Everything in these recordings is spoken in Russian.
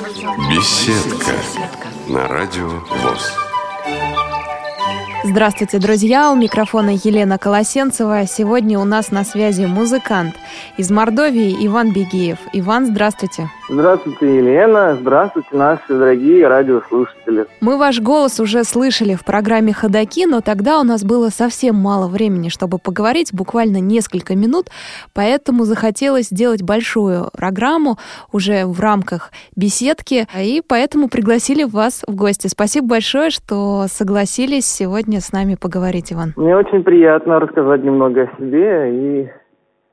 Беседка на радио ВОЗ. Здравствуйте, друзья! У микрофона Елена Колосенцева. Сегодня у нас на связи музыкант из Мордовии Иван Бегиев. Иван, здравствуйте! Здравствуйте, Елена. Здравствуйте, наши дорогие радиослушатели. Мы ваш голос уже слышали в программе «Ходоки», но тогда у нас было совсем мало времени, чтобы поговорить, буквально несколько минут, поэтому захотелось сделать большую программу уже в рамках беседки, и поэтому пригласили вас в гости. Спасибо большое, что согласились сегодня с нами поговорить, Иван. Мне очень приятно рассказать немного о себе, и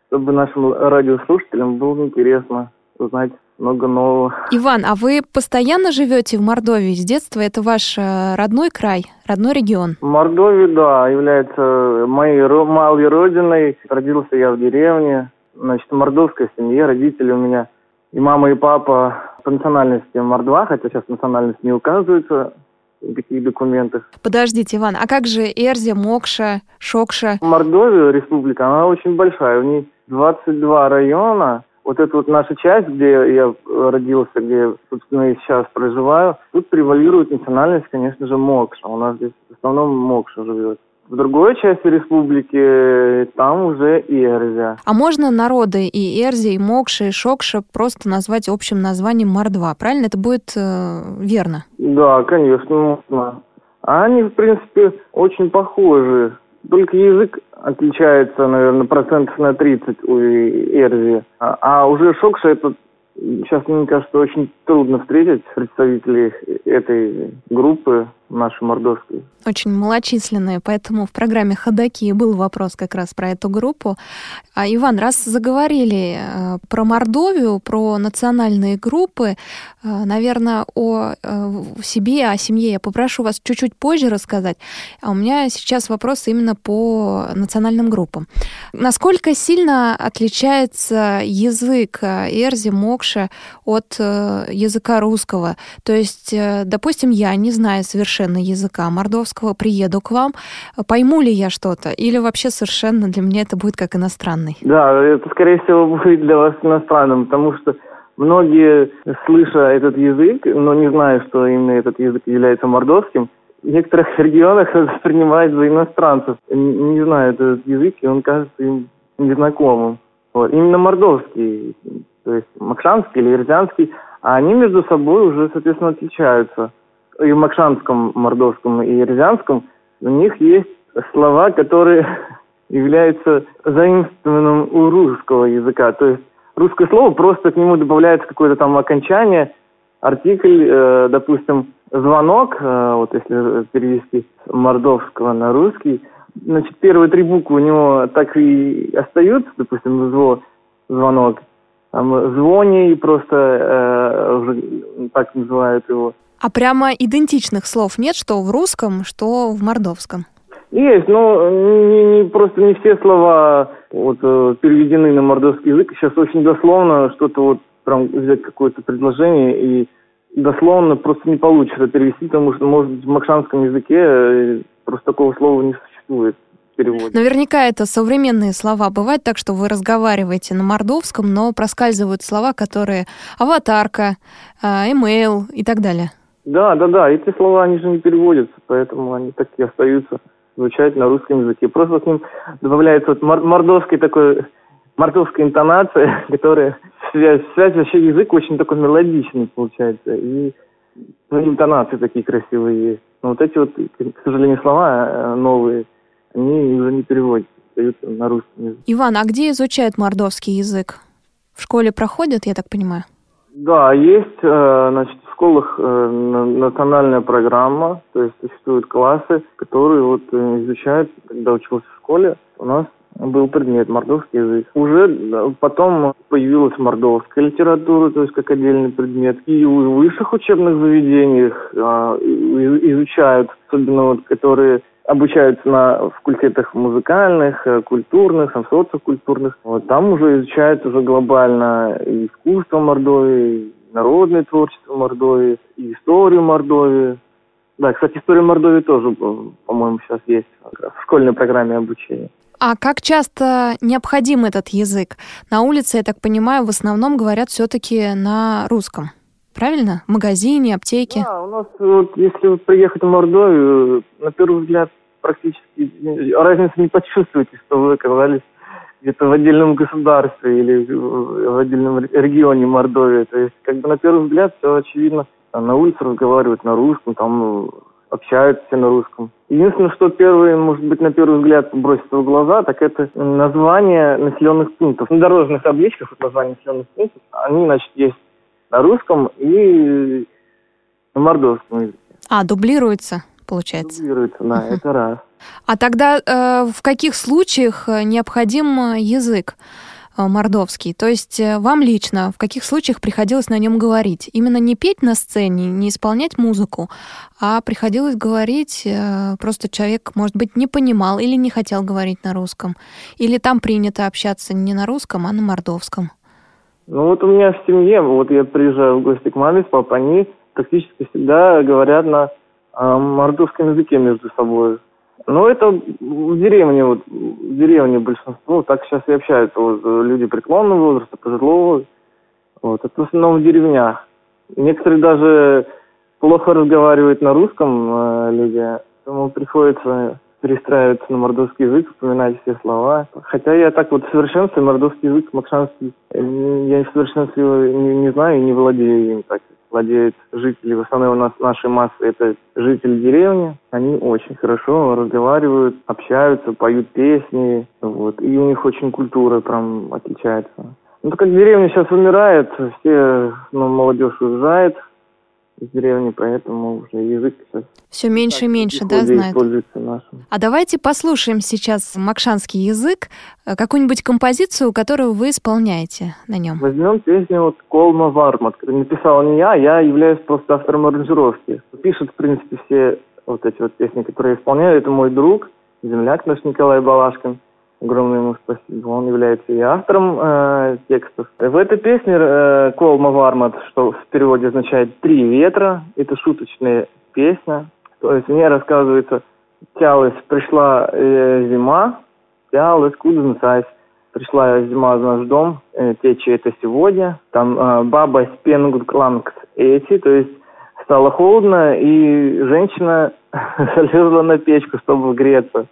чтобы нашим радиослушателям было интересно узнать много нового. Иван, а вы постоянно живете в Мордовии с детства? Это ваш э, родной край, родной регион? Мордовия, да, является моей малой родиной. Родился я в деревне. Значит, мордовская семья, родители у меня и мама, и папа по национальности мордва, хотя сейчас национальность не указывается в каких документах. Подождите, Иван, а как же Эрзя, Мокша, Шокша? Мордовия, республика, она очень большая. У ней 22 района, вот эта вот наша часть, где я родился, где, собственно, и сейчас проживаю, тут превалирует национальность, конечно же, Мокша. У нас здесь в основном Мокша живет. В другой части республики там уже Эрзя. А можно народы и Эрзи, и Мокша, и Шокша просто назвать общим названием Мордва, правильно? Это будет э, верно? Да, конечно, можно. Они, в принципе, очень похожи. Только язык отличается, наверное, процентов на 30 у Эрзи. А, а уже Шокша это сейчас, мне кажется, очень трудно встретить представителей этой группы нашей мордовской. Очень малочисленные, поэтому в программе «Ходоки» был вопрос как раз про эту группу. А, Иван, раз заговорили э, про Мордовию, про национальные группы, э, наверное, о э, себе, о семье я попрошу вас чуть-чуть позже рассказать. А у меня сейчас вопрос именно по национальным группам. Насколько сильно отличается язык Эрзи, Мокша от языка русского? То есть, допустим, я не знаю совершенно совершенно языка мордовского, приеду к вам, пойму ли я что-то, или вообще совершенно для меня это будет как иностранный? Да, это, скорее всего, будет для вас иностранным, потому что многие, слыша этот язык, но не зная, что именно этот язык является мордовским, в некоторых регионах воспринимают за иностранцев, не знают этот язык, и он кажется им незнакомым. Вот. Именно мордовский, то есть макшанский или ирзянский, а они между собой уже, соответственно, отличаются и в Макшанском, Мордовском и Рязанском, у них есть слова, которые являются заимствованным у русского языка. То есть русское слово просто к нему добавляется какое-то там окончание, артикль, э, допустим, звонок, э, вот если перевести с мордовского на русский, значит, первые три буквы у него так и остаются, допустим, зво, звонок, там, звони, просто э, уже так называют его. А прямо идентичных слов нет, что в русском, что в мордовском? Есть, но не, не, просто не все слова вот, э, переведены на мордовский язык. Сейчас очень дословно что-то вот прям взять какое-то предложение и дословно просто не получится перевести, потому что, может быть, в макшанском языке э, просто такого слова не существует. Переводе. Наверняка это современные слова. Бывает так, что вы разговариваете на мордовском, но проскальзывают слова, которые аватарка, имейл и так далее. Да, да, да. Эти слова, они же не переводятся, поэтому они так и остаются звучать на русском языке. Просто к ним добавляется вот мордовский такой, мордовская интонация, которая связь, связь вообще язык очень такой мелодичный получается. И ну, интонации такие красивые есть. Но вот эти вот, к сожалению, слова э, новые, они уже не переводятся, остаются на русском языке. Иван, а где изучают мордовский язык? В школе проходят, я так понимаю? Да, есть, э, значит, школах э, национальная программа, то есть существуют классы, которые вот э, изучают, когда учился в школе, у нас был предмет мордовский язык. Уже потом появилась мордовская литература, то есть как отдельный предмет. И в высших учебных заведениях изучают, особенно вот которые обучаются на факультетах музыкальных, э, культурных, социокультурных. Вот там уже изучают уже глобально искусство Мордовии, народное творчество Мордовии, и историю Мордовии. Да, кстати, история Мордовии тоже, по-моему, сейчас есть в школьной программе обучения. А как часто необходим этот язык? На улице, я так понимаю, в основном говорят все-таки на русском. правильно? В магазине, аптеке? Да, у нас, вот, если вот приехать в Мордовию, на первый взгляд практически разницы не почувствуете, что вы оказались где-то в отдельном государстве или в отдельном регионе Мордовии. То есть, как бы на первый взгляд все очевидно. На улице разговаривают на русском, там ну, общаются все на русском. Единственное, что первое, может быть, на первый взгляд бросится в глаза, так это название населенных пунктов. На дорожных табличках вот название населенных пунктов, они, значит, есть на русском и на мордовском языке. А, дублируется, получается? Дублируется, да, это раз. А тогда э, в каких случаях э, необходим э, язык э, мордовский? То есть вам лично в каких случаях приходилось на нем говорить? Именно не петь на сцене, не исполнять музыку, а приходилось говорить, э, просто человек, может быть, не понимал или не хотел говорить на русском. Или там принято общаться не на русском, а на мордовском. Ну вот у меня в семье, вот я приезжаю в гости к маме с папой, они практически всегда говорят на э, мордовском языке между собой. Ну, это в деревне, вот, в деревне большинство, так сейчас и общаются вот, люди преклонного возраста, пожилого. Вот, это в основном в деревнях. Некоторые даже плохо разговаривают на русском э, люди, поэтому приходится перестраиваться на мордовский язык, вспоминать все слова. Хотя я так вот в совершенстве мордовский язык, макшанский, я в не, не знаю и не владею им так владеют жители, в основном у нас наши массы это жители деревни, они очень хорошо разговаривают, общаются, поют песни, вот, и у них очень культура прям отличается. Ну, так как деревня сейчас умирает, все, ну, молодежь уезжает, деревни, поэтому уже язык. Все меньше и меньше, да? Нашим. А давайте послушаем сейчас макшанский язык, э, какую-нибудь композицию, которую вы исполняете на нем. Возьмем песню вот «Колма Вармат». Написал не я, я являюсь просто автором аранжировки. Пишет, в принципе, все вот эти вот песни, которые я исполняю. Это мой друг, земляк наш Николай Балашкин. Огромное ему спасибо. Он является и автором э, текстов. В этой песне э, «Колма Вармат», что в переводе означает «три ветра», это шуточная песня. То есть мне рассказывается, тялась, пришла э, зима, тялась, куда Пришла зима в наш дом, э, течи это сегодня. Там э, баба спенгут клангс эти, то есть стало холодно, и женщина залезла на печку, чтобы греться.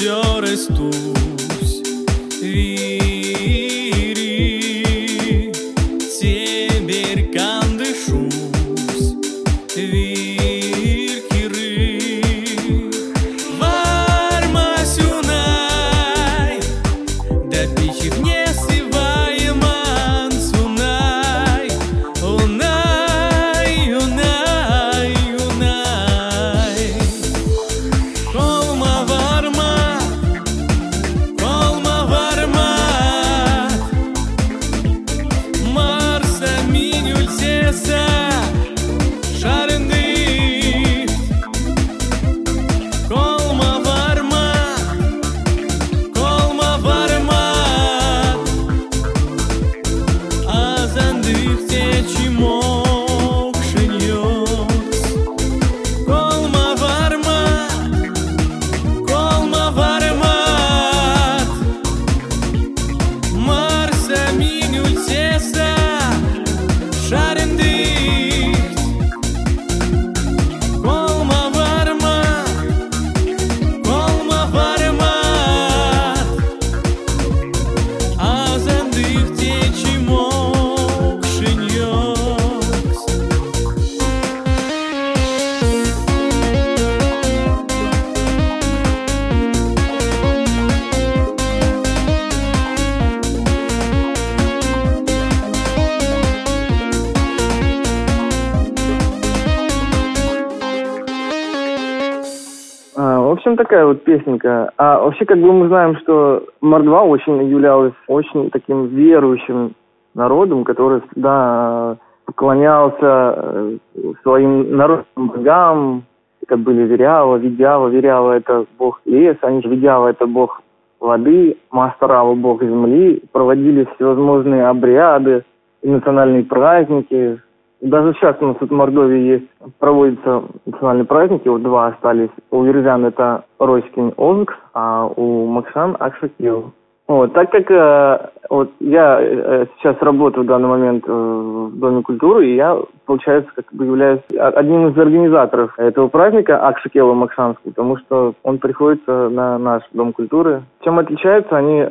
ți-o răstusi vii. Общем, такая вот песенка. А вообще, как бы мы знаем, что Мордва очень являлась очень таким верующим народом, который всегда поклонялся э, своим народным богам, это были Верява, Видява. Верява – это бог леса, они же Видява – это бог воды, Мастарава – бог земли. Проводились всевозможные обряды, национальные праздники. Даже сейчас у нас в Мордовии есть, проводятся национальные праздники, вот два остались. У юрзян это Роськин Озгс, а у Макшан Акшакил. Вот, так как э, вот я э, сейчас работаю в данный момент э, в Доме культуры, и я, получается, как бы являюсь одним из организаторов этого праздника Акшакела Макшанский, потому что он приходится на наш Дом культуры. Чем отличаются они?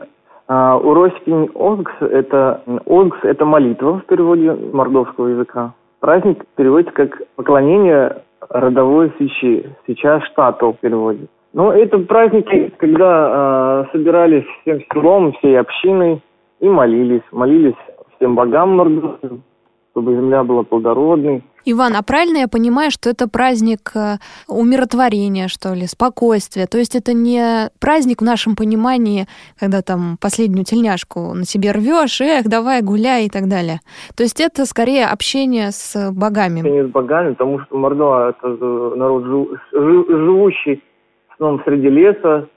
А, у Роськин Озгс это Озгс это молитва в переводе мордовского языка. Праздник переводится как поклонение родовой свечи, свеча штату в переводе. Ну, это праздники, когда э, собирались всем селом, всей общиной и молились. Молились всем богам мордовским, чтобы земля была плодородной. Иван, а правильно я понимаю, что это праздник э, умиротворения, что ли, спокойствия? То есть это не праздник в нашем понимании, когда там последнюю тельняшку на себе рвешь, эх, давай гуляй и так далее. То есть это скорее общение с богами. Не с богами, потому что Мордова это народ жив- жи- живущий в основном среди леса,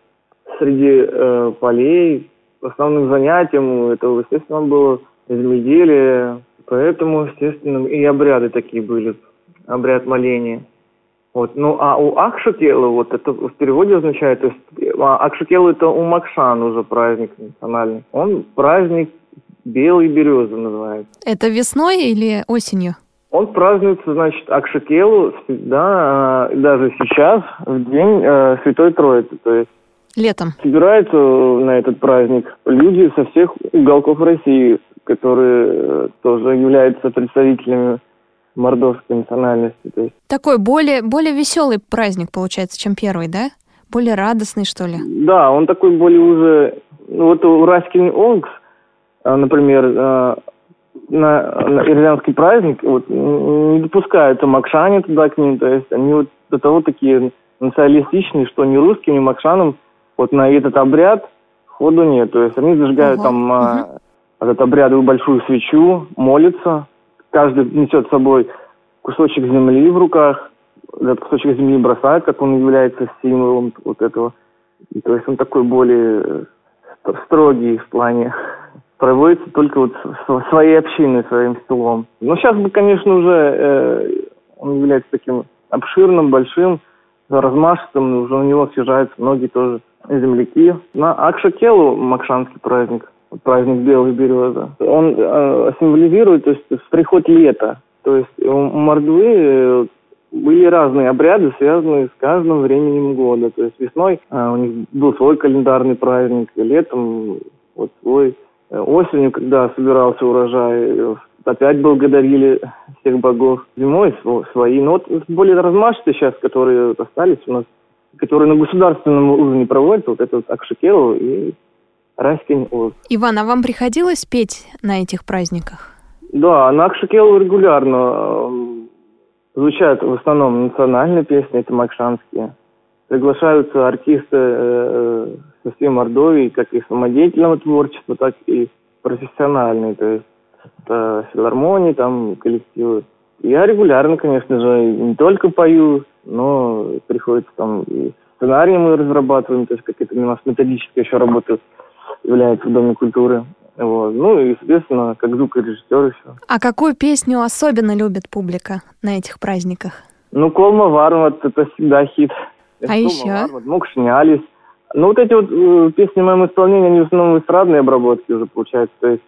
среди э, полей. Основным занятием этого, естественно, было земледелие. Поэтому, естественно, и обряды такие были. Обряд моления. Вот. Ну, а у Акшакела, вот это в переводе означает, то есть а, Акшакел это у Макшан уже праздник национальный. Он праздник белой березы называется. Это весной или осенью? Он празднуется, значит, Акшакелу всегда, э, даже сейчас, в день э, Святой Троицы. То есть Летом. собираются на этот праздник люди со всех уголков России, которые э, тоже являются представителями мордовской национальности. То есть, Такой более, более веселый праздник получается, чем первый, да? Более радостный, что ли? да, он такой более уже... Ну, вот у Раскин Онгс, э, например, э, на, на ирландский праздник вот, не допускаются макшане туда к ним, то есть они вот до того такие националистичные, что ни русским, ни макшанам вот на этот обряд ходу нет. То есть они зажигают Ого. там а, этот обрядовую большую свечу, молятся, каждый несет с собой кусочек земли в руках, этот кусочек земли бросает, как он является символом вот этого. И, то есть он такой более э, ст- строгий в плане проводится только вот своей общиной, своим столом. Но сейчас бы, конечно, уже э, он является таким обширным, большим, размашистым, уже у него съезжаются многие тоже земляки. На Акшакелу Макшанский праздник, праздник Белой Березы, он э, символизирует то есть, приход лета. То есть у Мордвы э, были разные обряды, связанные с каждым временем года. То есть весной а, у них был свой календарный праздник, летом вот свой. Э, осенью, когда собирался урожай, э, опять благодарили всех богов. Зимой свои. Но вот более размашистые сейчас, которые остались у нас, которые на государственном уровне проводятся, вот это вот Акшикелу и Раскин Оз. Иван, а вам приходилось петь на этих праздниках? Да, на Акшикелу регулярно звучат в основном национальные песни, это макшанские. Приглашаются артисты э, со всей Мордовии, как и самодеятельного творчества, так и профессиональные, то есть это филармонии, там коллективы. Я регулярно, конечно же, не только пою, но приходится там и сценарии мы разрабатываем, то есть какая-то у нас методическая еще работа является в Доме культуры. Вот. Ну и, соответственно, как звукорежиссер еще. А какую песню особенно любит публика на этих праздниках? Ну, Колма Вармат, это всегда хит. А Колма еще? Вармат, Мокшнялись. Ну, вот эти вот э, песни в моем исполнении, они в основном эстрадные обработки уже получаются. То есть,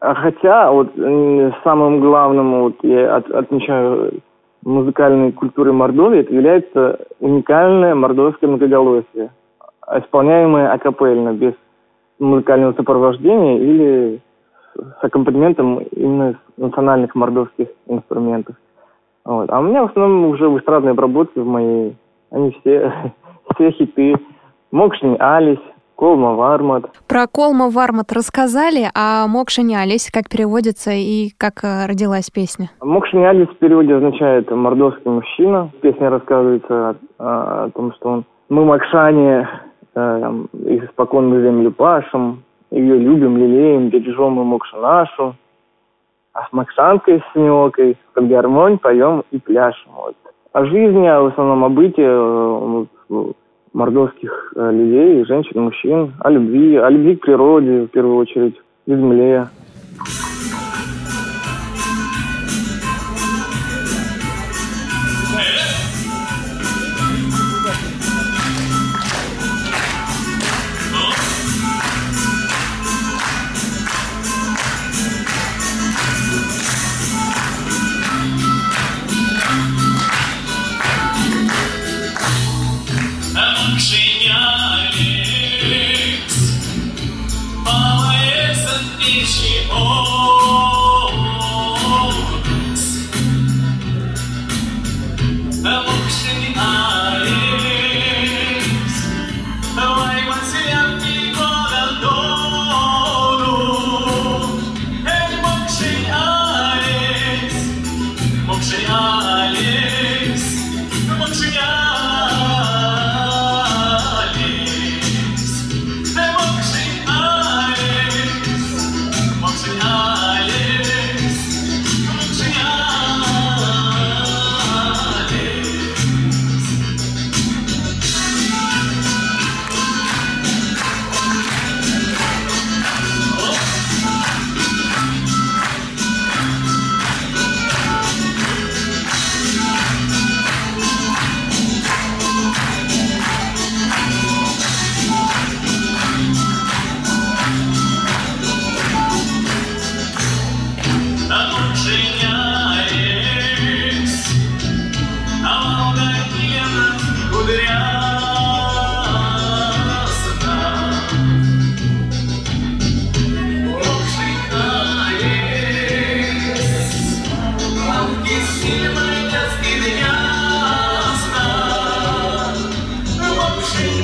а хотя, вот э, самым главным, вот я от, отмечаю музыкальной культуры Мордовии, это является уникальное мордовское многоголосие, исполняемое акапельно, без музыкального сопровождения или с аккомпанементом именно из национальных мордовских инструментов. Вот. А у меня в основном уже в эстрадной обработке в моей, они все, все хиты. Мокшни Алис, Колма Вармат. Про Колма Вармат рассказали, а Мокшни Алис как переводится и как э, родилась песня? Мокшни Алис в переводе означает «мордовский мужчина». Песня рассказывается о, о том, что он мы Макшане э, их испокон мы землю пашем, ее любим, лелеем, бережем мы мокшу нашу. А с Максанкой, с Синеокой, под гармонь поем и пляшем. Вот. О жизни, а в основном о быте э, мордовских э, людей, женщин, мужчин, о любви, о любви к природе, в первую очередь, к земле. to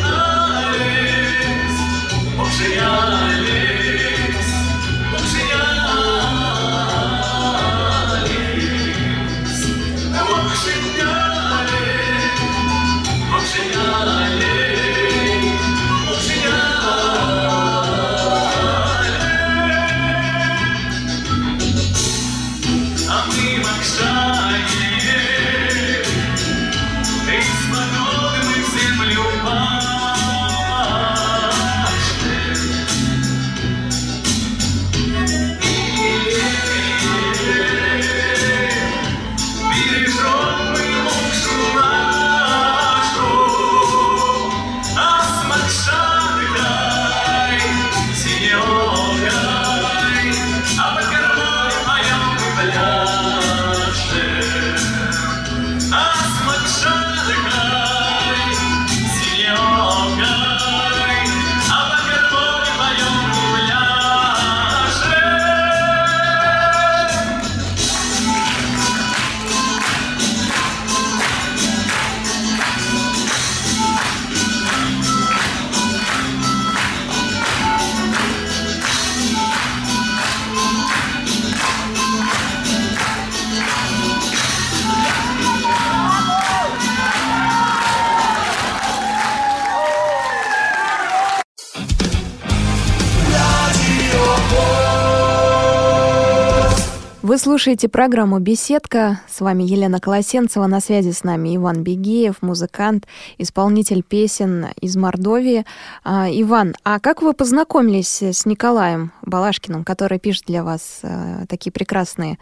Вы слушаете программу «Беседка». С вами Елена Колосенцева. На связи с нами Иван Бегеев, музыкант, исполнитель песен из Мордовии. А, Иван, а как вы познакомились с Николаем Балашкиным, который пишет для вас а, такие прекрасные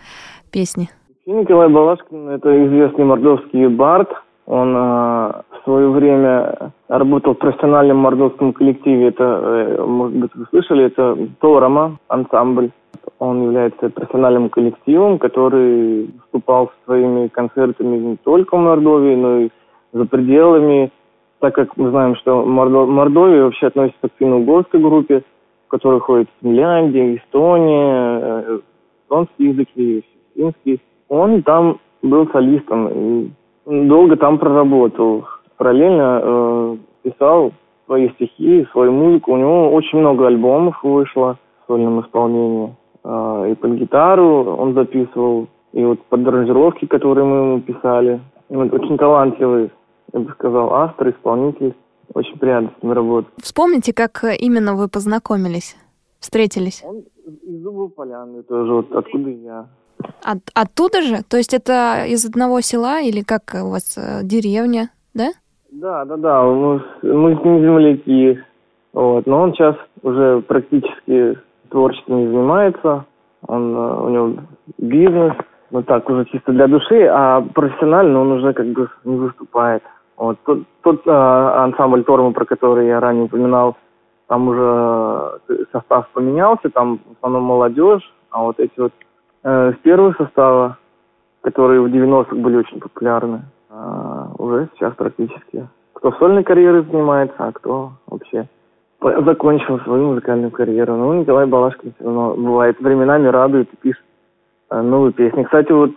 песни? Николай Балашкин – это известный мордовский бард. Он в свое время работал в профессиональном мордовском коллективе. Это, э, может быть, вы слышали, это Торома ансамбль. Он является профессиональным коллективом, который выступал своими концертами не только в Мордовии, но и за пределами, так как мы знаем, что Мордо- Мордовия вообще относится к финно-угорской группе, в которой ходит Финляндия, Эстония, э, эстонский язык и финский. Он там был солистом и долго там проработал. Параллельно э, писал свои стихи, свою музыку. У него очень много альбомов вышло в сольном исполнении. Э, и под гитару он записывал, и вот под аранжировки, которые мы ему писали. Вот очень талантливый, я бы сказал, автор, исполнитель. Очень приятно с ним работать. Вспомните, как именно вы познакомились, встретились? Он из Зубов Поляны тоже, вот откуда я. От, оттуда же? То есть это из одного села или как у вас э, деревня, да? Да, да, да, мы, мы с ним земляки. Вот. Но он сейчас уже практически творчеством не занимается. Он, э, у него бизнес, ну так, уже чисто для души, а профессионально он уже как бы не выступает. Вот. Тот, тот э, ансамбль Торма, про который я ранее упоминал, там уже э, состав поменялся, там в основном молодежь, а вот эти вот э, с первого состава, которые в 90-х были очень популярны, а, уже сейчас практически. Кто сольной карьерой занимается, а кто вообще закончил свою музыкальную карьеру. Ну, Николай Балашкин все равно бывает временами радует и пишет э, новые песни. Кстати, вот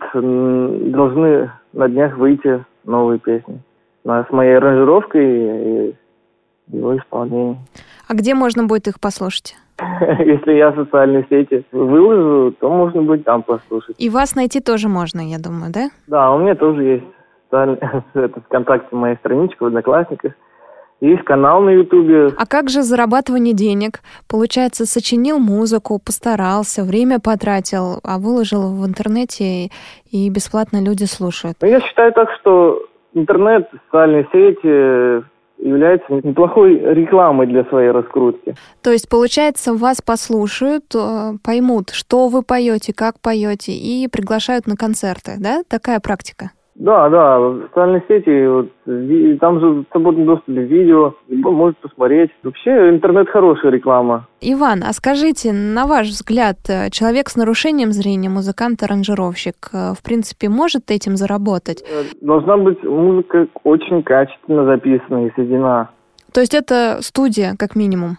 должны на днях выйти новые песни. На- С моей аранжировкой и, и его исполнением. А где можно будет их послушать? Если я в социальные сети выложу, то можно будет там послушать. И вас найти тоже можно, я думаю, да? Да, у меня тоже есть это ВКонтакте моя страничка в Одноклассниках. Есть канал на Ютубе. А как же зарабатывание денег? Получается, сочинил музыку, постарался, время потратил, а выложил в интернете, и, бесплатно люди слушают. Но я считаю так, что интернет, социальные сети являются неплохой рекламой для своей раскрутки. То есть, получается, вас послушают, э, поймут, что вы поете, как поете, и приглашают на концерты, да? Такая практика. Да, да, в социальные сети, вот, там же в свободном доступе видео, может посмотреть. Вообще интернет хорошая реклама. Иван, а скажите, на ваш взгляд, э, человек с нарушением зрения, музыкант, аранжировщик, э, в принципе, может этим заработать? Э, Должна быть музыка очень качественно записана и сведена. То есть это студия, как минимум,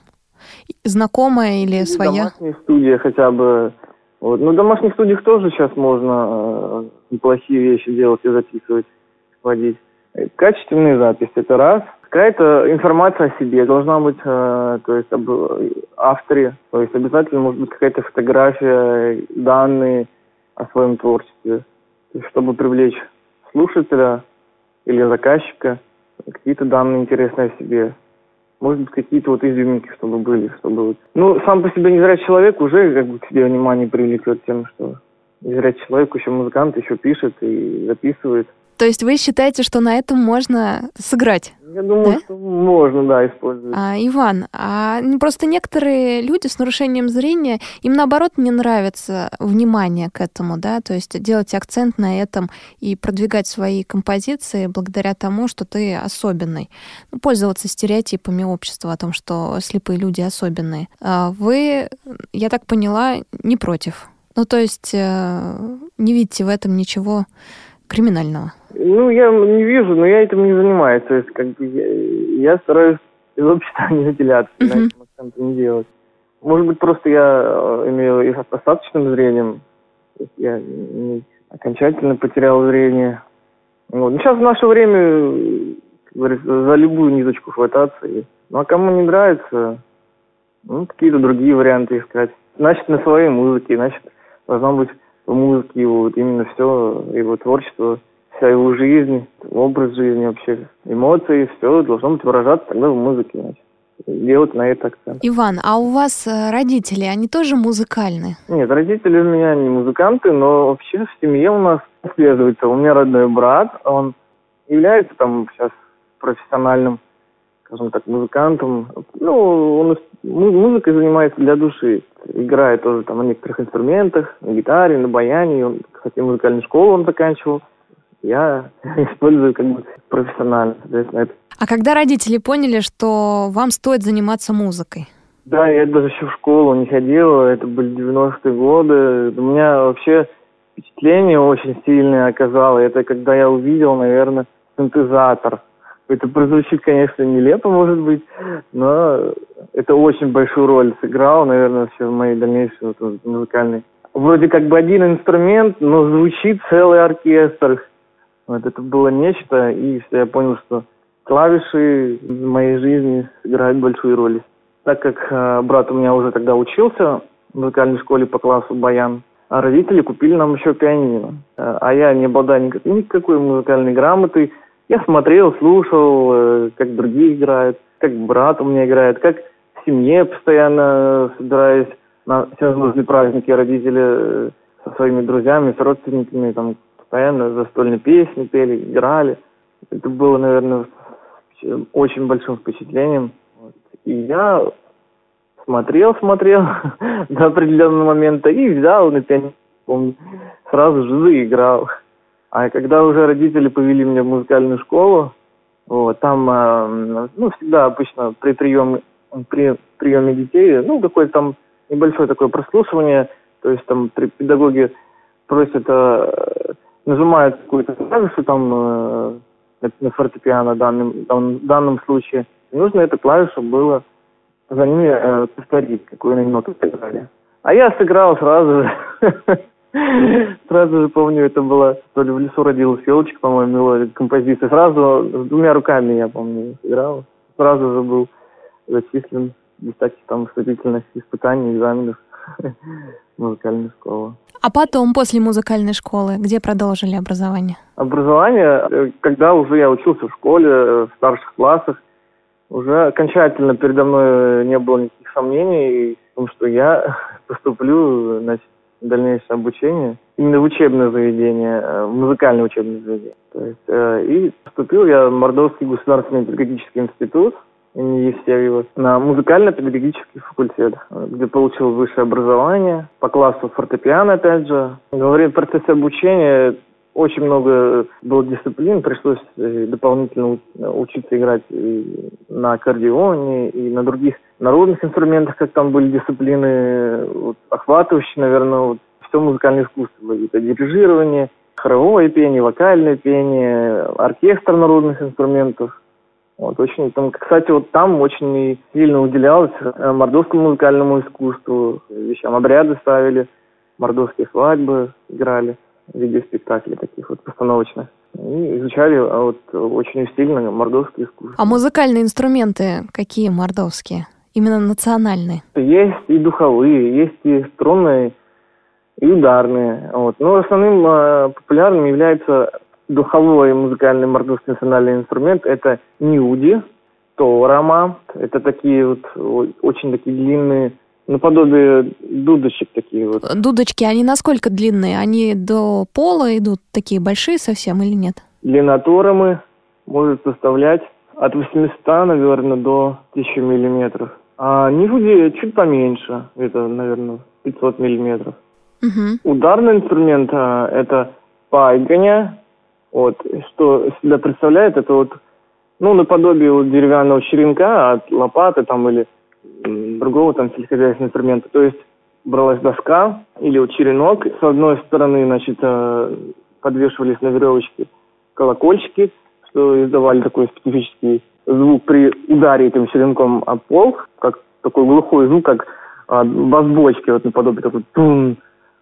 знакомая или Или своя? Домашняя студия хотя бы. Вот. Ну, в домашних студиях тоже сейчас можно э, неплохие вещи делать и записывать, сводить. Э, Качественные записи – это раз. Какая-то информация о себе должна быть, э, то есть об э, авторе. То есть обязательно может быть какая-то фотография, данные о своем творчестве. Чтобы привлечь слушателя или заказчика, какие-то данные интересные о себе. Может быть, какие-то вот изюминки, чтобы были, чтобы вот... Ну, сам по себе незрячий человек уже как бы к себе внимание привлекет тем, что незрячий человек еще музыкант, еще пишет и записывает. То есть вы считаете, что на этом можно сыграть? Я думаю, Да? что можно, да, использовать. А, Иван, а просто некоторые люди с нарушением зрения, им наоборот не нравится внимание к этому, да, то есть делать акцент на этом и продвигать свои композиции благодаря тому, что ты особенный. Ну, пользоваться стереотипами общества о том, что слепые люди особенные. А Вы, я так поняла, не против. Ну, то есть э, не видите в этом ничего криминального. Ну, я не вижу, но я этим не занимаюсь. То есть, как бы, я, я стараюсь из общества не выделяться, Мгм. иначе акцента не делать. Может быть, просто я э, имею и остаточным зрением. То есть я не окончательно потерял зрение. Вот. Ну, сейчас в наше время, за любую ниточку хвататься. Ну, а кому не нравится, ну, какие-то другие варианты искать. Значит, на своей музыке, значит, должна быть в музыке его вот именно все, его творчество, вся его жизнь, образ жизни вообще, эмоции, все должно быть выражаться тогда в музыке. Значит. делать на это акцент. Иван, а у вас э, родители, они тоже музыкальны? Нет, родители у меня не музыканты, но вообще в семье у нас следуется. У меня родной брат, он является там сейчас профессиональным, скажем так, музыкантом. Ну, он му- музыкой занимается для души. Играет тоже там на некоторых инструментах, на гитаре, на баяне. Он, кстати, музыкальную школу он заканчивал. Я использую как бы профессионально, соответственно, это А когда родители поняли, что вам стоит заниматься музыкой? Да, я даже еще в школу не ходил, это были 90-е годы. У меня вообще впечатление очень сильное оказало. Это когда я увидел, наверное, синтезатор. Это прозвучит, конечно, нелепо, может быть, но это очень большую роль сыграло, наверное, все в моей дальнейшей вот, музыкальной. Вроде как бы один инструмент, но звучит целый оркестр. Вот это было нечто, и я понял, что клавиши в моей жизни играют большую роль. Так как э, брат у меня уже тогда учился в музыкальной школе по классу баян, а родители купили нам еще пианино. Э, А я не обладаю никак- никакой музыкальной грамотой. Я смотрел, слушал, э, как другие играют, как брат у меня играет, как в семье постоянно собираюсь на всевозможные праздники родители э, со своими друзьями, с родственниками, там постоянно застольные песни пели, играли. Это было, наверное, впечат- очень большим впечатлением. И я смотрел, смотрел до определенного момента и взял на пианино, помню, сразу же заиграл. А когда уже родители повели меня в музыкальную школу, вот, там, э, ну, всегда обычно при приеме, при приеме детей, ну, какое-то там небольшое такое прослушивание, то есть там педагоги просят, э, нажимают какую-то клавишу там э, на, фортепиано в данном, в данном случае, и нужно эту клавишу было за ними повторить, какую они ноту сыграли. А я сыграл сразу же. Сразу же помню, это было, то ли в лесу родилась елочка, по-моему, мелодия, композиция. Сразу с двумя руками, я помню, сыграл. Сразу же был зачислен без всяких там вступительных испытаний, экзаменов в музыкальную школу. А потом, после музыкальной школы, где продолжили образование? Образование, э, когда уже я учился в школе, э, в старших классах, уже окончательно передо мной не было никаких сомнений в том, что я поступлю значит, дальнейшее обучение именно в учебное заведение, э, в музыкальное учебное заведение. То есть, э, и поступил я в Мордовский государственный педагогический институт имени Евсеева на музыкально-педагогический факультет, где получил высшее образование по классу фортепиано, опять же. Во время процесса обучения очень много было дисциплин, пришлось э, дополнительно учиться играть и на аккордеоне, и на других народных инструментах, как там были дисциплины, вот, охватывающие, наверное, вот, все музыкальное искусство. Это дирижирование, хоровое пение, вокальное пение, оркестр народных инструментов. Вот, очень, там, кстати, вот там очень сильно уделялось э, мордовскому музыкальному искусству, вещам обряды ставили, мордовские свадьбы играли, видеоспектакли таких вот постановочных. И изучали а, вот очень сильно мордовское искусство. А музыкальные инструменты какие мордовские? Именно национальные? Есть и духовые, есть и струнные, и ударные. Вот. Но основным э, популярным является духовой музыкальный мордовский национальный инструмент. Это нюди, торама. Это такие вот очень такие длинные, наподобие дудочек такие вот. Дудочки, они насколько длинные? Они до пола идут такие большие совсем или нет? Длина торамы может составлять от 800, наверное, до 1000 миллиметров. А нюди чуть поменьше, это, наверное, 500 миллиметров. Мгм. Ударный инструмент а, это пайганя. Вот, что себя представляет, это вот, ну, наподобие вот деревянного черенка от лопаты там или другого там сельскохозяйственного инструмента. То есть бралась доска или вот черенок, с одной стороны, значит, э, подвешивались на веревочке колокольчики, что издавали такой специфический звук при ударе этим черенком о пол, как такой глухой звук, как от бас-бочки, вот наподобие такой тун,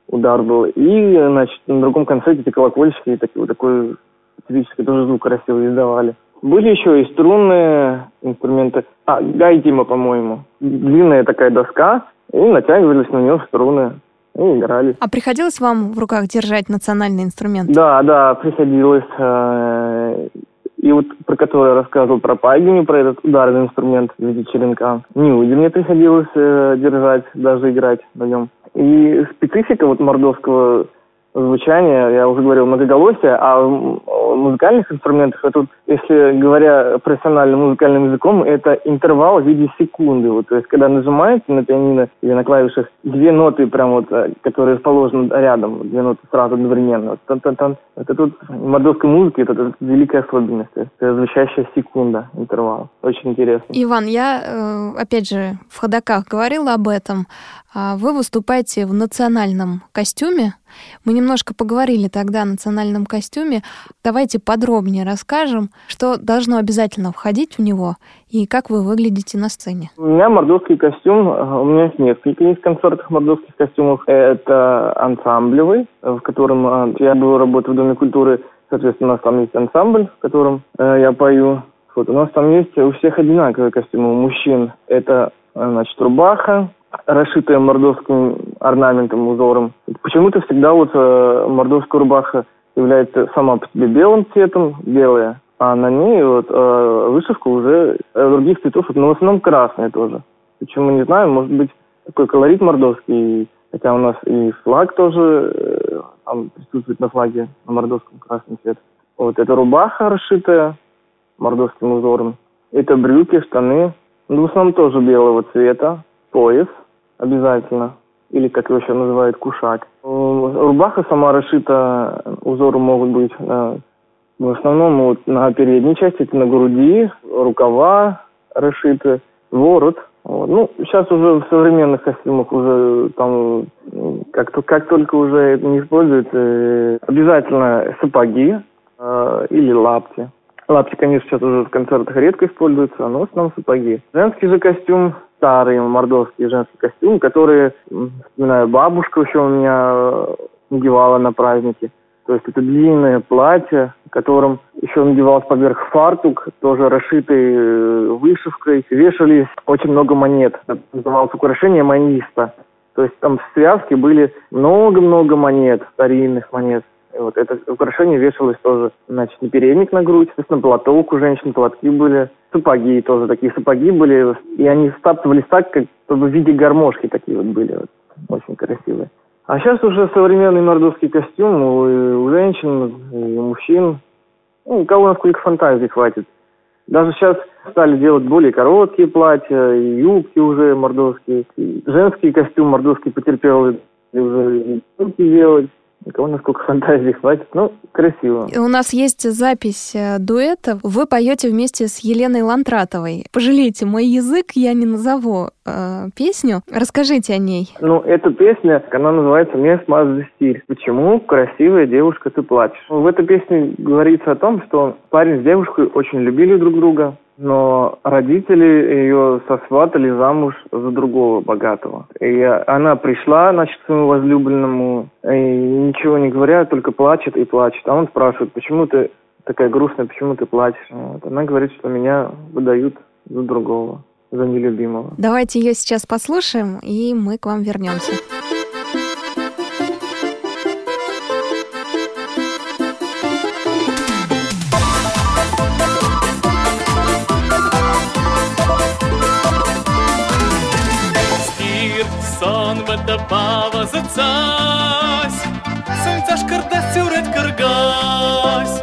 удар был. И, значит, на другом конце эти колокольчики, такие, вот такой специфический тоже звук красиво издавали. Были еще и струнные инструменты. А, гайдима, по-моему. Длинная такая доска, и натягивались на нее струны. И играли. А приходилось вам в руках держать национальный инструмент? Да, да, приходилось. э, И вот про который я рассказывал про пайгиню, про этот ударный инструмент в виде черенка. Не мне приходилось э, держать, даже играть на нем. И специфика вот мордовского звучания, я уже говорил, многоголосие, а в музыкальных инструментах, это, если говоря профессиональным музыкальным языком, это интервал в виде секунды. Вот, то есть, когда нажимаете на пианино или на клавишах две ноты, прям вот, э, которые расположены рядом, две ноты сразу одновременно. Вот, тан -тан -тан. Это тут в мордовской музыке это, это великая особенность. Это звучащая секунда, интервал. Очень интересно. Иван, я, э, опять же, в ходоках говорила об этом. А вы выступаете в национальном костюме. Мы немножко поговорили тогда о национальном костюме. Давайте подробнее расскажем, что должно обязательно входить в него и как вы выглядите на сцене. У меня мордовский костюм, у меня есть несколько есть концертных мордовских костюмов. Это ансамблевый, в котором а, я был работаю в Доме культуры, соответственно, у нас там есть ансамбль, в котором э, я пою. Вот, у нас там есть у всех одинаковые костюмы. У мужчин это, значит, рубаха, расшитая мордовским орнаментом, узором. Почему-то всегда вот э, мордовская рубаха является сама по себе белым цветом, белая, а на ней вот э, вышивка уже э, других цветов, но в основном красная тоже. Почему, не знаю, может быть, такой колорит мордовский, хотя у нас и флаг тоже э, там присутствует на флаге, на мордовском красный цвет. Вот эта рубаха расшитая мордовским узором. Это брюки, штаны, ну, в основном тоже белого цвета, пояс обязательно, или как его еще называют, кушак. Рубаха сама расшита, узоры могут быть в основном вот на передней части, это на груди, рукава расшиты, ворот. Вот. Ну, сейчас уже в современных костюмах уже там как, как только уже это не используют, э, обязательно сапоги э, или лапти. Лапти, конечно, сейчас уже в концертах редко используются, но в основном сапоги. Женский же костюм старый мордовский женский костюм, который, вспоминаю, бабушка еще у меня э, надевала на праздники. То есть это длинное платье, которым еще надевалось поверх фартук, тоже расшитый э, вышивкой. Вешались очень много монет. Это называлось украшение маниста. То есть там в связке были много-много монет, старинных монет. Вот это украшение вешалось тоже, значит, на передник на грудь, на платок у женщин, платки были, сапоги тоже такие сапоги были, и они стаптывались так, как в виде гармошки такие вот были, вот, очень красивые. А сейчас уже современный мордовский костюм у, у женщин, у мужчин, ну, у кого насколько фантазии хватит. Даже сейчас стали делать более короткие платья, и юбки уже мордовские. И женский костюм мордовский потерпел уже юбки делать. Кого насколько фантазии хватит. Ну, красиво. У нас есть запись э, дуэта. Вы поете вместе с Еленой Лантратовой. Пожалейте, мой язык я не назову э, песню. Расскажите о ней. Ну, эта песня, она называется «Мне смазали стиль». Почему красивая девушка ты плачешь? В этой песне говорится о том, что парень с девушкой очень любили друг друга, но родители ее сосватали замуж за другого богатого. И она пришла, значит, своему возлюбленному, и ничего не говоря, только плачет и плачет. А он спрашивает, почему ты такая грустная, почему ты плачешь? Вот. Она говорит, что меня выдают за другого, за нелюбимого. Давайте ее сейчас послушаем, и мы к вам вернемся. Pava zățași Să-mi cârdați uret cârgași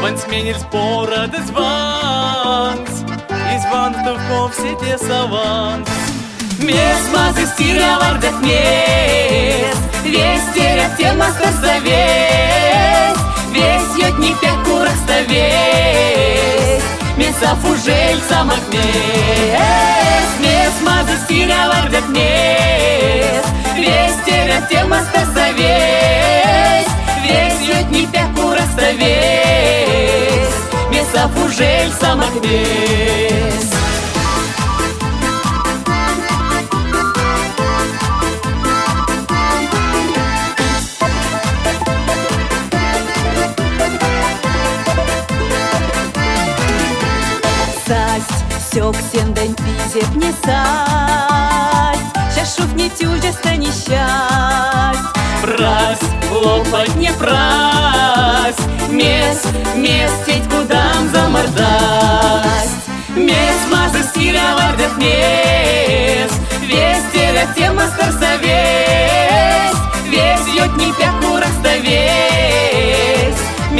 Vân smenil spora de zvans Изван в все те саванс. Мес мазы стирявар да мес. Весь терят тем остался весь Весь йод не пять курах ставесь Меса фужель самок мес. Мес мазы стирявар да мес Весь терят тем остался весь Весь летний пяку весь Меса фужель самок весь Састь, сёк, сендень, пизет, не састь шуфнить ужас, а несчасть. Прась, лопать не прась, Mes, mes ķeķi, kudām zamardās Mēs mazas tīrāvārdat mēs Вестеля тема старсовесь Весь йод не пякура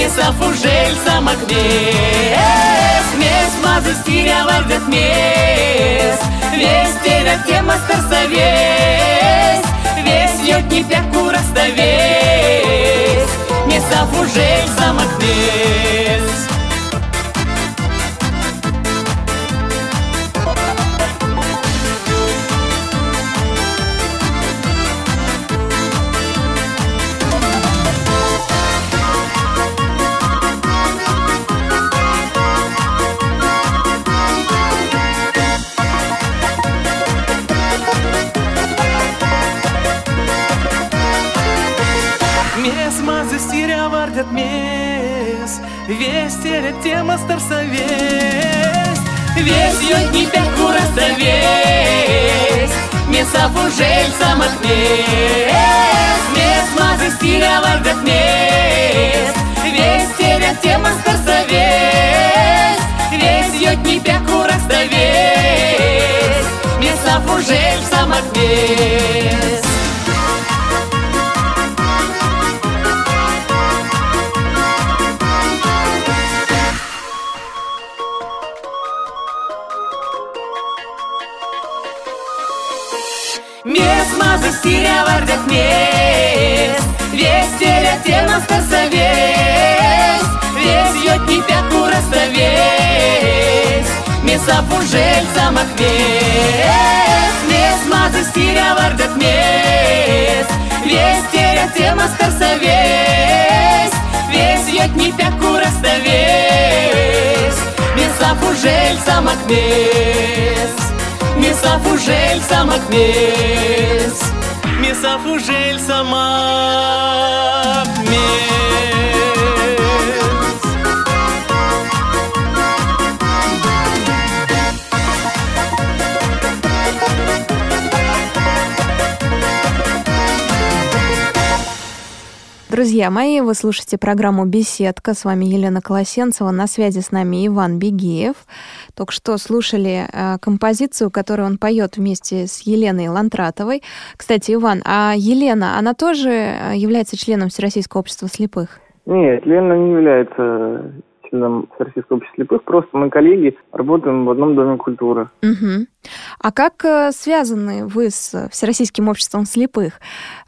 ставесь Месов ужель самок вес Мес мазы стиря вардат мес Вестеля тема старсовесь Весь йод не пякура ставесь Месов ужель самок viestiere tiemas tarsavies, viesjot nipe kuras tavies, mēs afužēl samatvies, mēs mazas tīrā vārdat mēs, viestiere tiemas tarsavies, viesjot nipe kuras tavies, mēs afužēl samatvies. Стиля вардят мест. Весь теля тема старсовесь Весь йод не пяку расставесь Меса фужель замок вес Мес мазы стиля вардят мест. Весь теля тема старсовесь Весь йод не пяку расставесь Меса фужель замок вес Меса фужель замок вес Месафужель сама Друзья мои, вы слушаете программу «Беседка». С вами Елена Колосенцева. На связи с нами Иван Бегиев. Только что слушали э, композицию, которую он поет вместе с Еленой Лантратовой. Кстати, Иван, а Елена, она тоже э, является членом Всероссийского общества слепых? Нет, Лена не является членом Всероссийского общества слепых, просто мы коллеги, работаем в одном доме культуры. Угу. А как э, связаны вы с Всероссийским обществом слепых?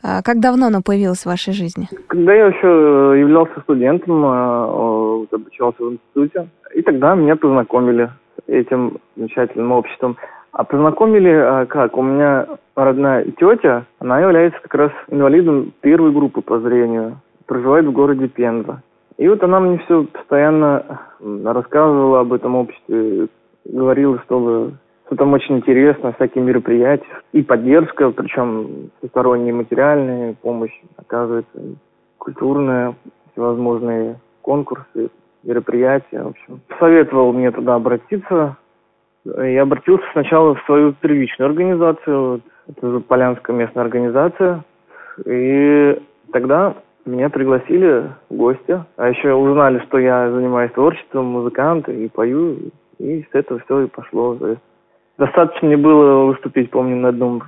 Э, как давно оно появилось в вашей жизни? Когда я еще являлся студентом, э, обучался в институте, и тогда меня познакомили с этим замечательным обществом. А познакомили как? У меня родная тетя, она является как раз инвалидом первой группы по зрению, проживает в городе Пенза. И вот она мне все постоянно рассказывала об этом обществе, говорила, что, что там очень интересно, всякие мероприятия. И поддержка, причем всесторонняя материальная помощь оказывается, культурная, всевозможные конкурсы, мероприятия. В общем, советовал мне туда обратиться. Я обратился сначала в свою первичную организацию, это Полянская местная организация. И тогда меня пригласили в гости, а еще узнали, что я занимаюсь творчеством, музыкант и пою, и с этого все и пошло. Достаточно мне было выступить, помню, на одном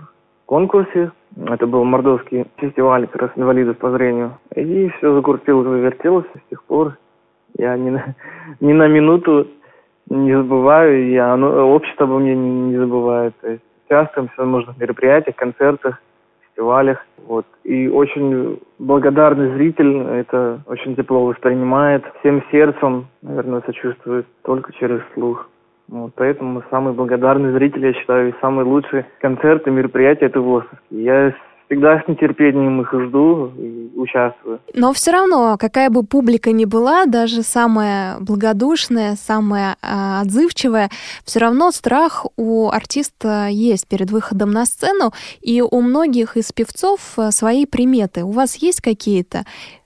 конкурсе. Это был мордовский фестиваль как раз инвалидов по зрению. И все закрутилось, завертелось с тех пор. Я ни на, ни на минуту не забываю, я, оно, общество обо мне не, не забывает. То есть участвуем в всевозможных мероприятиях, концертах фестивалях. Вот. И очень благодарный зритель это очень тепло воспринимает, всем сердцем, наверное, сочувствует только через слух. Вот, поэтому самый благодарный зритель, я считаю, и самый лучший концерт и мероприятие это в Я всегда с нетерпением их жду и участвую. Но все равно, какая бы публика ни была, даже самая благодушная, самая э, отзывчивая, все равно страх у артиста есть перед выходом на сцену, и у многих из певцов а, свои приметы. У вас есть какие-то?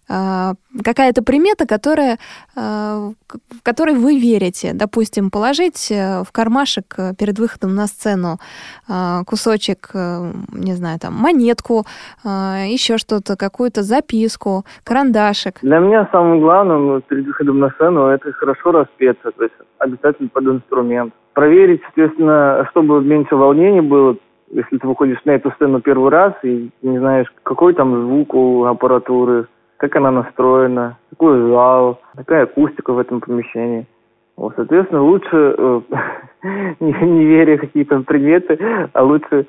А, какая-то примета, которая, а, в которой вы верите. Допустим, положить э, в кармашек э, перед выходом на сцену а, кусочек, э, не знаю, там, монетку, еще что-то, какую-то записку, карандашик. Для меня самым главным перед выходом на сцену это хорошо распеться, то есть обязательно под инструмент. Проверить, соответственно, чтобы меньше волнений было, если ты выходишь на эту сцену первый раз и не знаешь, какой там звук у аппаратуры, как она настроена, какой зал, какая акустика в этом помещении. Вот, соответственно, лучше э, не, не веря какие-то предметы, а лучше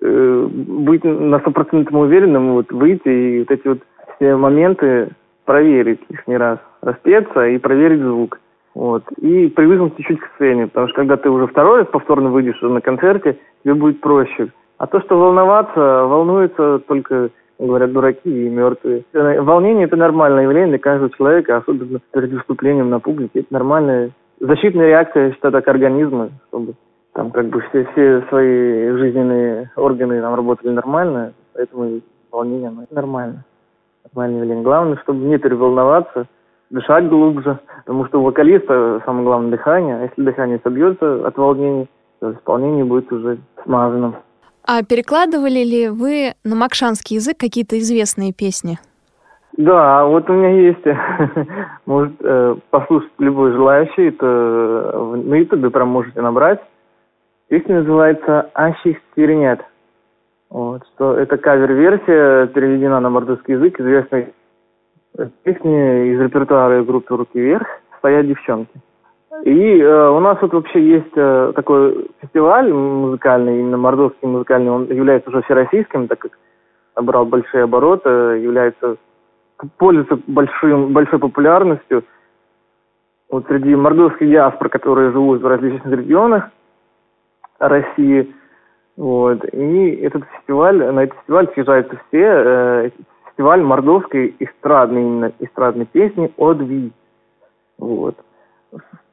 э, быть на стопроцентном уверенным, вот выйти и вот эти вот все моменты проверить лишний раз, распеться и проверить звук. Вот. И привыкнуть чуть-чуть к сцене, потому что когда ты уже второй раз повторно выйдешь на концерте, тебе будет проще. А то, что волноваться, волнуется только говорят, дураки и мертвые. Волнение – это нормальное явление для каждого человека, особенно перед выступлением на публике. Это нормальная защитная реакция, я считаю, так организма, чтобы там как бы все, все свои жизненные органы там работали нормально, поэтому волнение ну, нормально. Нормальное явление. Главное, чтобы не переволноваться, дышать глубже, потому что у вокалиста самое главное дыхание. А если дыхание собьется от волнения, то исполнение будет уже смазанным. А перекладывали ли вы на макшанский язык какие-то известные песни? Да, вот у меня есть, может э, послушать любой желающий, это на ютубе прям можете набрать. Песня называется «Ащих стернет». Вот, что это кавер-версия, переведена на мордовский язык, известной песни из репертуара группы «Руки вверх» «Стоят девчонки». И э, у нас вот вообще есть э, такой фестиваль музыкальный, именно мордовский музыкальный, он является уже всероссийским, так как набрал большие обороты, является пользуется большим, большой популярностью. Вот среди мордовских диаспор, которые живут в различных регионах России. Вот. И этот фестиваль, на этот фестиваль съезжаются все. Э, фестиваль мордовской эстрадной, именно эстрадной песни от Ви. Вот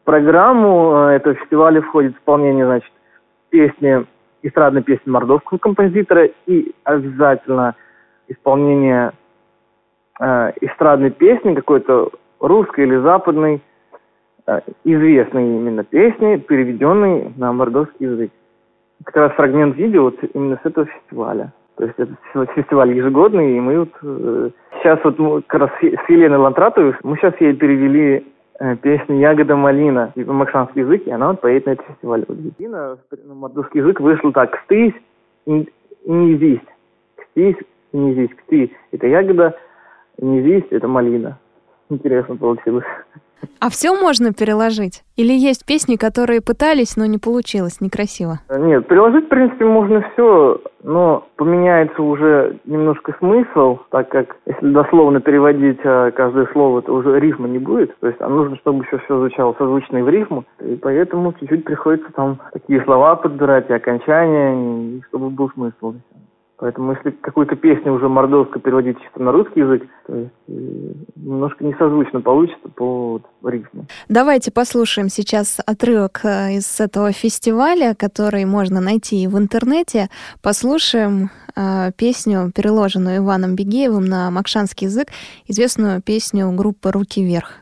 программу э, этого фестиваля входит исполнение, значит, песни, эстрадной песни мордовского композитора и обязательно исполнение э, эстрадной песни какой-то русской или западной, э, известной именно песни, переведенной на мордовский язык. Как раз фрагмент видео вот именно с этого фестиваля. То есть это фестиваль ежегодный, и мы вот э, сейчас вот мы как раз с Еленой Лантратовой, мы сейчас ей перевели песня «Ягода малина» типа максанский язык, и она вот поедет на этот фестиваль. Вот Дина, на мордовский язык вышел так «Кстись и не зисть». «Кстись и не зисть». «Ксти» — это ягода, «не зисть» — это малина. Интересно получилось. А все можно переложить? Или есть песни, которые пытались, но не получилось, некрасиво? Нет, переложить, в принципе, можно все, но поменяется уже немножко смысл, так как если дословно переводить а, каждое слово, то уже рифма не будет. То есть а нужно, чтобы еще все звучало созвучно в рифму. И поэтому чуть-чуть приходится там такие слова подбирать и окончания, и чтобы был смысл. Поэтому если какую-то песню уже мордовско переводить чисто на русский язык, то э, немножко несозвучно получится по вот, рифму. Давайте послушаем сейчас отрывок э, из этого фестиваля, который можно найти в интернете. Послушаем э, песню, переложенную Иваном Бегеевым на макшанский язык, известную песню группы «Руки вверх».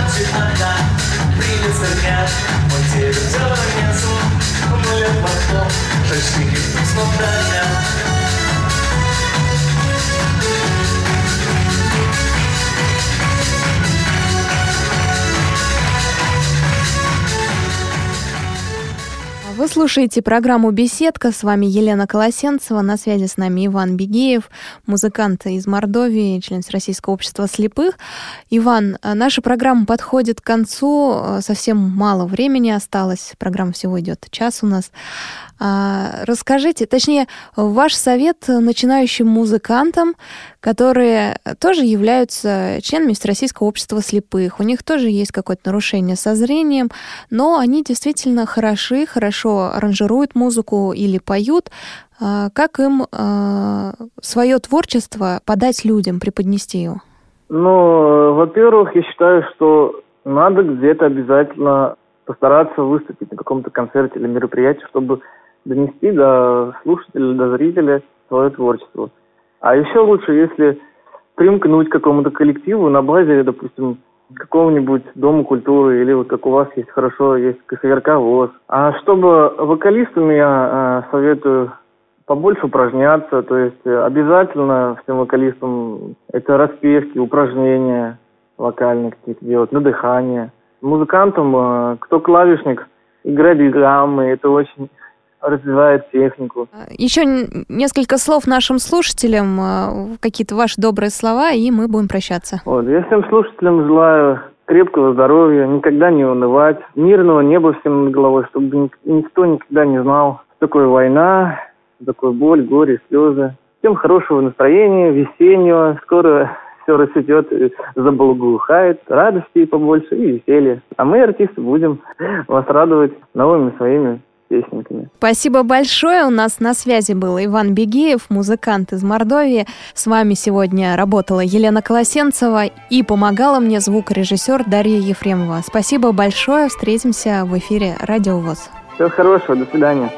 плачет тогда Примется грязь, он тебе все несу Умолет потом, шашлыки вкусно дождя слушаете программу «Беседка». С вами Елена Колосенцева. На связи с нами Иван Бегеев, музыкант из Мордовии, член Российского общества слепых. Иван, э, наша программа подходит к концу. Э, совсем мало времени осталось. Программа всего идет час у нас. А, расскажите, точнее, ваш совет начинающим музыкантам, которые тоже являются членами Российского общества слепых. У них тоже есть какое-то нарушение со зрением, но они действительно хороши, хорошо аранжируют музыку или поют. А, как им а, свое творчество подать людям, преподнести его? Ну, во-первых, я считаю, что надо где-то обязательно постараться выступить на каком-то концерте или мероприятии, чтобы донести до слушателя, до зрителя свое творчество. А еще лучше, если примкнуть к какому-то коллективу на базе, допустим, какого-нибудь дома культуры или вот как у вас есть хорошо, есть КСРК ВОЗ. А чтобы вокалистам я э, советую побольше упражняться, то есть обязательно всем вокалистам это распевки, упражнения вокальные какие-то делать, на дыхание. Музыкантам, э, кто клавишник, играть гаммы, это очень развивает технику. Еще несколько слов нашим слушателям, э, какие-то ваши добрые слова, и мы будем прощаться. Вот, я всем слушателям желаю крепкого здоровья, никогда не унывать, мирного неба всем над головой, чтобы никто никогда не знал, что такое война, что такое боль, горе, слезы. Всем хорошего настроения, весеннего, скоро все расцветет, заблагоухает, радости побольше и веселья. А мы, артисты, будем вас радовать новыми своими песенками. Спасибо большое. У нас на связи был Иван Бегеев, музыкант из Мордовии. С вами сегодня работала Елена Колосенцева и помогала мне звукорежиссер Дарья Ефремова. Спасибо большое. Встретимся в эфире Радио ВОЗ. Всего хорошего. До свидания.